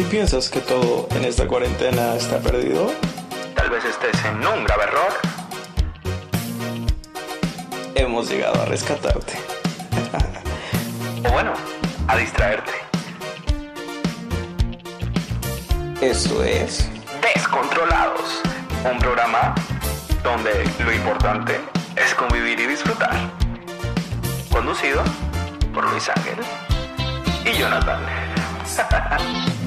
Si piensas que todo en esta cuarentena está perdido, Tal vez estés en un grave error. hemos llegado a rescatarte. O bueno, a distraerte. Eso es. Descontrolados. Un programa donde lo importante es convivir y disfrutar. Conducido por Luis Ángel y Jonathan.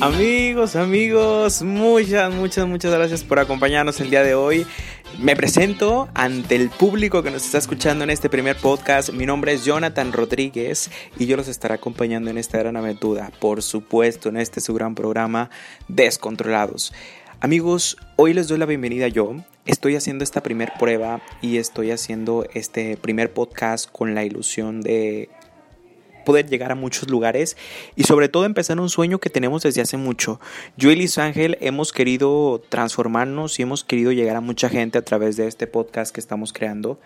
Amigos, amigos, muchas, muchas, muchas gracias por acompañarnos el día de hoy. Me presento ante el público que nos está escuchando en este primer podcast. Mi nombre es Jonathan Rodríguez y yo los estaré acompañando en esta gran aventura, por supuesto, en este su gran programa Descontrolados. Amigos, hoy les doy la bienvenida yo. Estoy haciendo esta primer prueba y estoy haciendo este primer podcast con la ilusión de poder llegar a muchos lugares y sobre todo empezar un sueño que tenemos desde hace mucho. Yo y Luis Ángel hemos querido transformarnos y hemos querido llegar a mucha gente a través de este podcast que estamos creando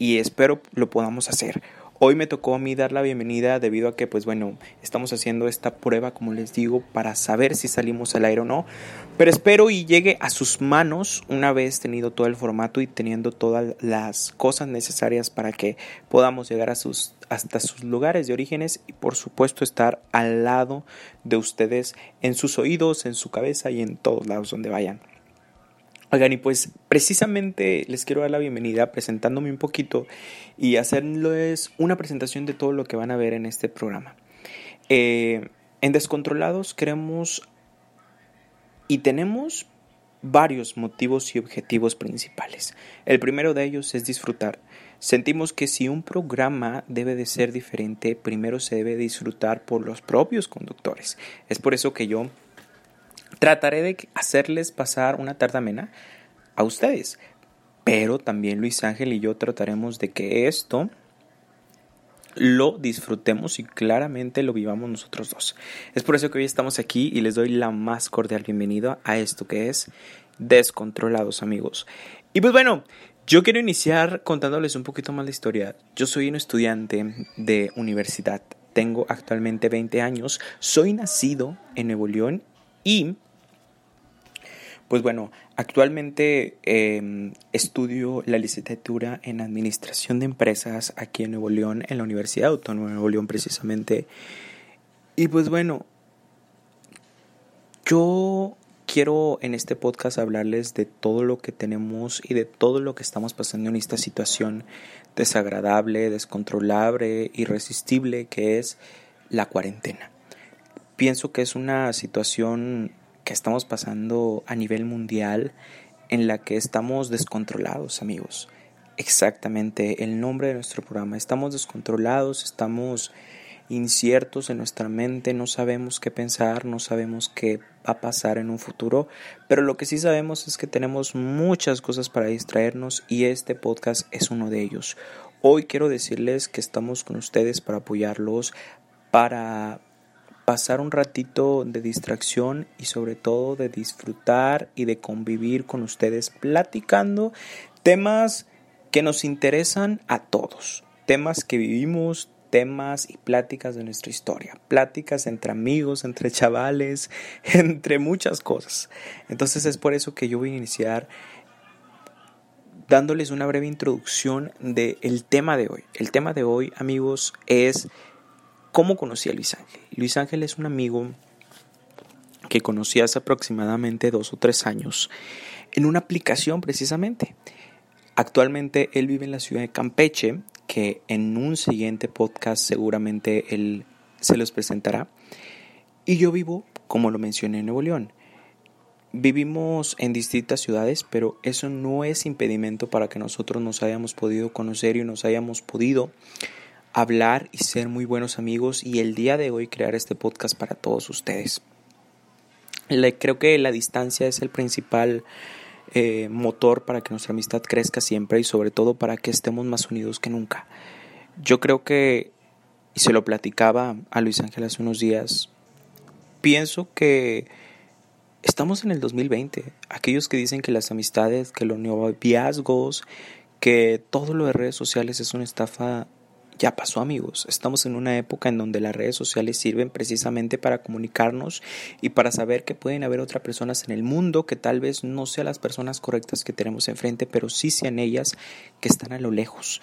y espero lo podamos hacer. Hoy me tocó a mí dar la bienvenida debido a que, pues bueno, estamos haciendo esta prueba, como les digo, para saber si salimos al aire o no. Pero espero y llegue a sus manos una vez tenido todo el formato y teniendo todas las cosas necesarias para que podamos llegar a sus, hasta sus lugares de orígenes y por supuesto estar al lado de ustedes en sus oídos, en su cabeza y en todos lados donde vayan. Oigan, y pues precisamente les quiero dar la bienvenida presentándome un poquito y hacerles una presentación de todo lo que van a ver en este programa. Eh, en Descontrolados queremos y tenemos varios motivos y objetivos principales. El primero de ellos es disfrutar. Sentimos que si un programa debe de ser diferente, primero se debe disfrutar por los propios conductores. Es por eso que yo trataré de hacerles pasar una tarde amena a ustedes. Pero también Luis Ángel y yo trataremos de que esto lo disfrutemos y claramente lo vivamos nosotros dos. Es por eso que hoy estamos aquí y les doy la más cordial bienvenida a esto que es Descontrolados amigos. Y pues bueno, yo quiero iniciar contándoles un poquito más la historia. Yo soy un estudiante de universidad. Tengo actualmente 20 años. Soy nacido en Nuevo León y pues bueno, actualmente eh, estudio la licenciatura en Administración de Empresas aquí en Nuevo León, en la Universidad Autónoma de Nuevo León precisamente. Y pues bueno, yo quiero en este podcast hablarles de todo lo que tenemos y de todo lo que estamos pasando en esta situación desagradable, descontrolable, irresistible que es la cuarentena. Pienso que es una situación que estamos pasando a nivel mundial en la que estamos descontrolados, amigos. Exactamente el nombre de nuestro programa. Estamos descontrolados, estamos inciertos en nuestra mente, no sabemos qué pensar, no sabemos qué va a pasar en un futuro, pero lo que sí sabemos es que tenemos muchas cosas para distraernos y este podcast es uno de ellos. Hoy quiero decirles que estamos con ustedes para apoyarlos, para pasar un ratito de distracción y sobre todo de disfrutar y de convivir con ustedes platicando temas que nos interesan a todos, temas que vivimos, temas y pláticas de nuestra historia, pláticas entre amigos, entre chavales, entre muchas cosas. Entonces es por eso que yo voy a iniciar dándoles una breve introducción del el tema de hoy. El tema de hoy, amigos, es ¿Cómo conocí a Luis Ángel? Luis Ángel es un amigo que conocí hace aproximadamente dos o tres años en una aplicación precisamente. Actualmente él vive en la ciudad de Campeche, que en un siguiente podcast seguramente él se los presentará. Y yo vivo, como lo mencioné, en Nuevo León. Vivimos en distintas ciudades, pero eso no es impedimento para que nosotros nos hayamos podido conocer y nos hayamos podido hablar y ser muy buenos amigos y el día de hoy crear este podcast para todos ustedes. Le, creo que la distancia es el principal eh, motor para que nuestra amistad crezca siempre y sobre todo para que estemos más unidos que nunca. Yo creo que, y se lo platicaba a Luis Ángel hace unos días, pienso que estamos en el 2020. Aquellos que dicen que las amistades, que los noviazgos, que todo lo de redes sociales es una estafa ya pasó amigos. Estamos en una época en donde las redes sociales sirven precisamente para comunicarnos y para saber que pueden haber otras personas en el mundo que tal vez no sean las personas correctas que tenemos enfrente, pero sí sean ellas que están a lo lejos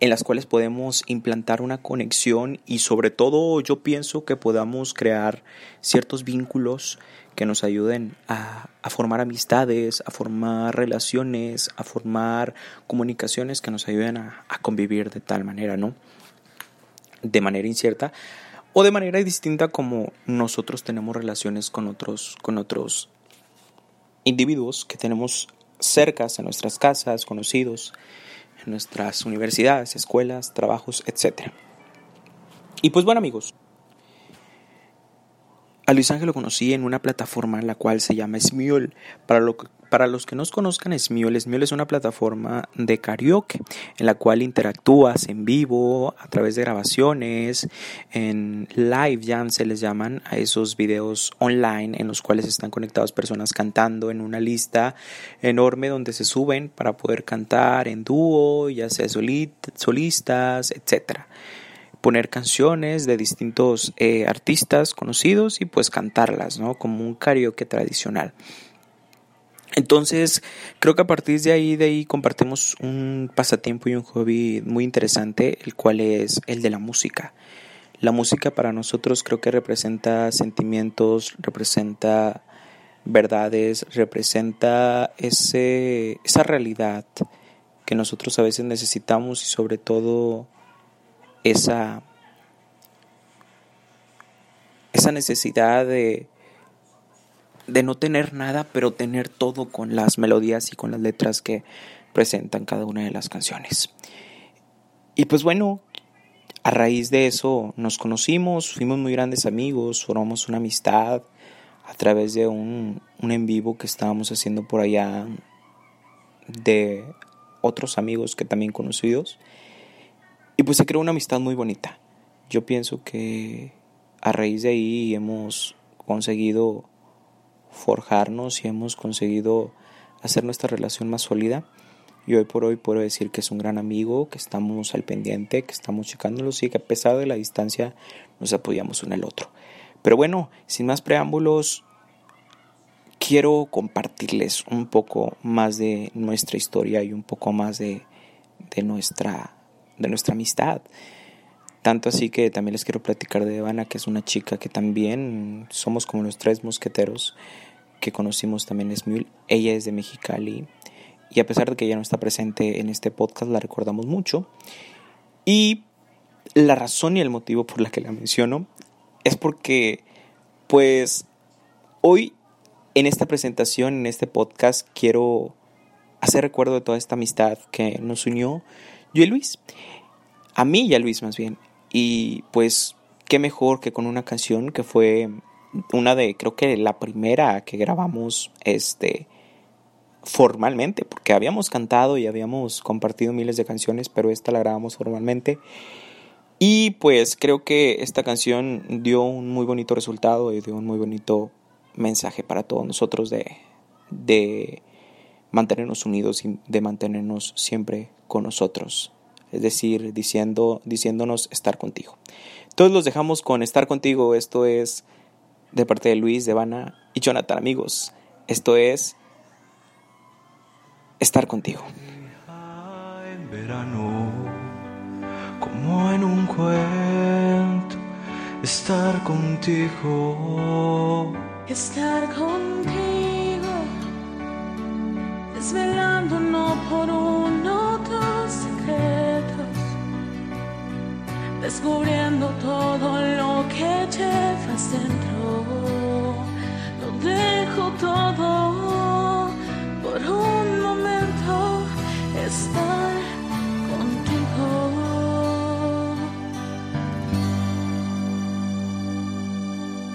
en las cuales podemos implantar una conexión y sobre todo yo pienso que podamos crear ciertos vínculos que nos ayuden a, formar amistades, a formar relaciones, a formar comunicaciones que nos ayuden a, a convivir de tal manera, ¿no? De manera incierta o de manera distinta como nosotros tenemos relaciones con otros, con otros individuos que tenemos cercas en nuestras casas, conocidos, en nuestras universidades, escuelas, trabajos, etc. Y pues bueno amigos, a Luis Ángel lo conocí en una plataforma en la cual se llama Smiol. Para, lo, para los que no conozcan Smiol, Smiol es una plataforma de karaoke en la cual interactúas en vivo, a través de grabaciones, en live jam se les llaman a esos videos online en los cuales están conectadas personas cantando en una lista enorme donde se suben para poder cantar en dúo, ya sea solistas, etcétera poner canciones de distintos eh, artistas conocidos y pues cantarlas, ¿no? Como un karaoke tradicional. Entonces, creo que a partir de ahí, de ahí compartimos un pasatiempo y un hobby muy interesante, el cual es el de la música. La música para nosotros creo que representa sentimientos, representa verdades, representa ese, esa realidad que nosotros a veces necesitamos y sobre todo esa, esa necesidad de, de no tener nada, pero tener todo con las melodías y con las letras que presentan cada una de las canciones. Y pues bueno, a raíz de eso nos conocimos, fuimos muy grandes amigos, formamos una amistad a través de un, un en vivo que estábamos haciendo por allá de otros amigos que también conocidos. Y pues se creó una amistad muy bonita. Yo pienso que a raíz de ahí hemos conseguido forjarnos y hemos conseguido hacer nuestra relación más sólida. Y hoy por hoy puedo decir que es un gran amigo, que estamos al pendiente, que estamos checándolos y que a pesar de la distancia nos apoyamos uno al otro. Pero bueno, sin más preámbulos, quiero compartirles un poco más de nuestra historia y un poco más de, de nuestra de nuestra amistad. Tanto así que también les quiero platicar de Ivana, que es una chica que también somos como los tres mosqueteros que conocimos también es Mule. Ella es de Mexicali y a pesar de que ella no está presente en este podcast, la recordamos mucho. Y la razón y el motivo por la que la menciono es porque, pues, hoy en esta presentación, en este podcast, quiero hacer recuerdo de toda esta amistad que nos unió yo y Luis. A mí y a Luis más bien. Y pues qué mejor que con una canción que fue una de, creo que la primera que grabamos este formalmente, porque habíamos cantado y habíamos compartido miles de canciones, pero esta la grabamos formalmente. Y pues creo que esta canción dio un muy bonito resultado y dio un muy bonito mensaje para todos nosotros de, de mantenernos unidos y de mantenernos siempre con nosotros. Es decir, diciendo, diciéndonos estar contigo. Todos los dejamos con estar contigo. Esto es de parte de Luis, de Vanna y Jonathan, amigos. Esto es estar contigo. En verano, como en un cuento, estar contigo. Estar contigo desvelando no por uno descubriendo todo lo que llevas dentro. Lo dejo todo por un momento estar contigo.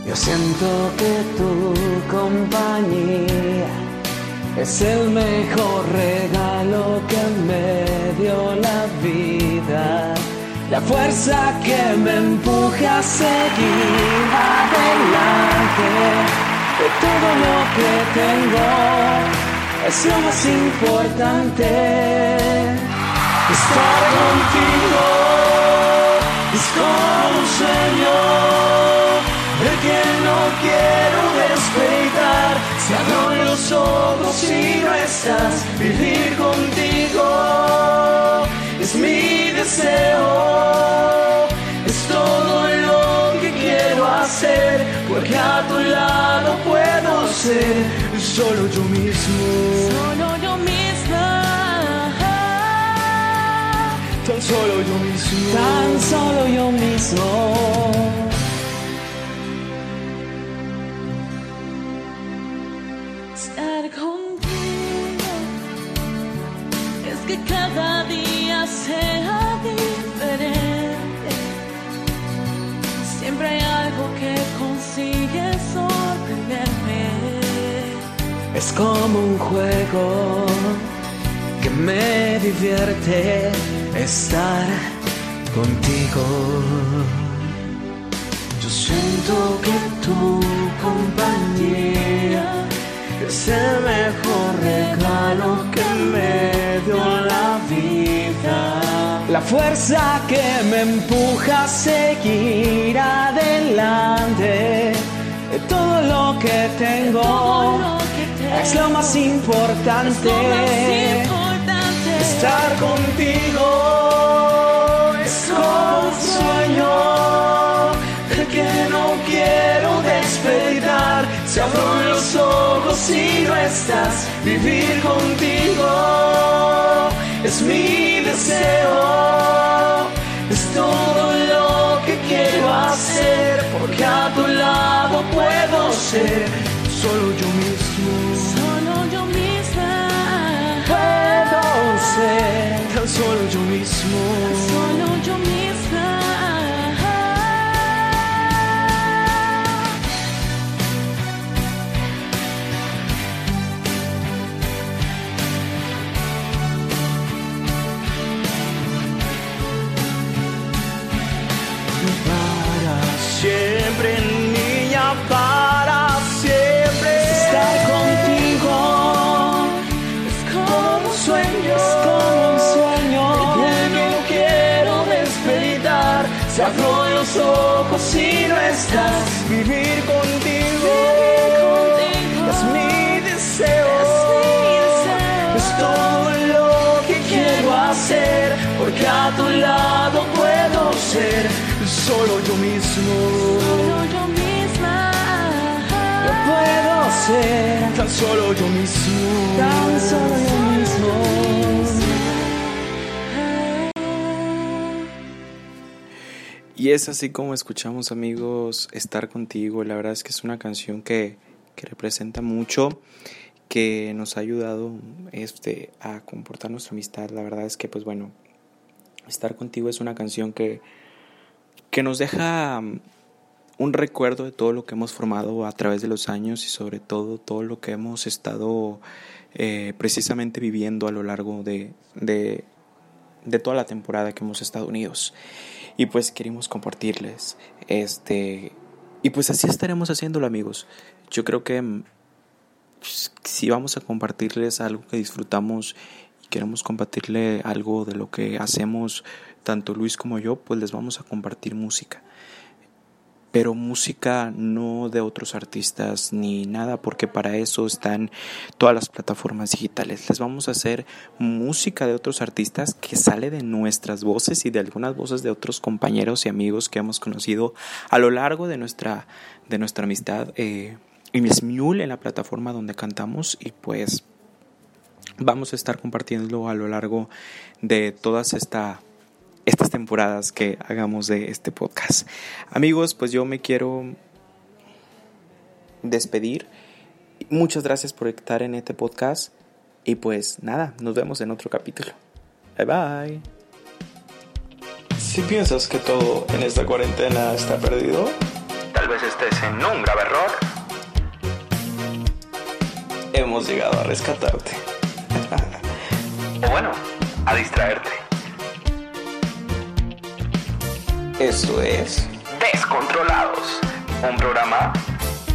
Yo siento que tu compañía es el mejor regalo que me dio la vida. La fuerza que me empuja a seguir adelante. De todo lo que tengo es lo más importante. Estar contigo. Es como un sueño del que no quiero despertar. Se abro los ojos y no estás, vivir contigo es mi deseo. Es todo lo que quiero hacer, porque a tu lado puedo ser solo yo mismo. Solo yo misma. Tan solo yo mismo. Tan solo yo mismo. Estar contigo es que cada día sea diferente. Siempre hay algo que consigue sorprenderme. Es como un juego que me divierte estar contigo. Yo siento que tu compañía es el mejor regalo que me dio la vida. La fuerza que me empuja a seguir adelante. Todo lo que tengo Todo lo que tengo es lo más importante. es lo más importante. Estar contigo es como un sueño del que no quiero despertar. Se abro los ojos y no estás. Vivir contigo estás. Vivir contigo. contigo. Es mi deseo. Es mi deseo. Es todo lo que quiero hacer. Porque a tu lado puedo ser solo yo mismo. Solo yo misma. Yo puedo ser tan solo yo mismo. Tan solo yo Y es así como escuchamos amigos Estar contigo. La verdad es que es una canción que, que representa mucho, que nos ha ayudado este, a comportar nuestra amistad. La verdad es que pues bueno, Estar contigo es una canción que, que nos deja mm, un recuerdo de todo lo que hemos formado a través de los años y sobre todo todo lo que hemos estado eh, precisamente viviendo a lo largo de, de, de toda la temporada que hemos estado unidos y pues queremos compartirles este y pues así estaremos haciéndolo amigos. Yo creo que mm, pues, si vamos a compartirles algo que disfrutamos y queremos compartirle algo de lo que hacemos tanto Luis como yo pues les vamos a compartir música pero música no de otros artistas ni nada, porque para eso están todas las plataformas digitales. Les vamos a hacer música de otros artistas que sale de nuestras voces y de algunas voces de otros compañeros y amigos que hemos conocido a lo largo de nuestra, de nuestra amistad eh, en Smule, en la plataforma donde cantamos, y pues vamos a estar compartiéndolo a lo largo de todas esta estas temporadas que hagamos de este podcast. Amigos, pues yo me quiero despedir. Muchas gracias por estar en este podcast. Y pues nada, nos vemos en otro capítulo. Bye bye. Si piensas que todo en esta cuarentena está perdido, Tal vez estés en un grave error. hemos llegado a rescatarte. O bueno, a distraerte. Eso es Descontrolados. Un programa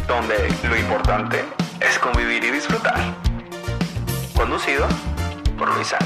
donde lo importante es convivir y disfrutar. Conducido por Luis Ángel.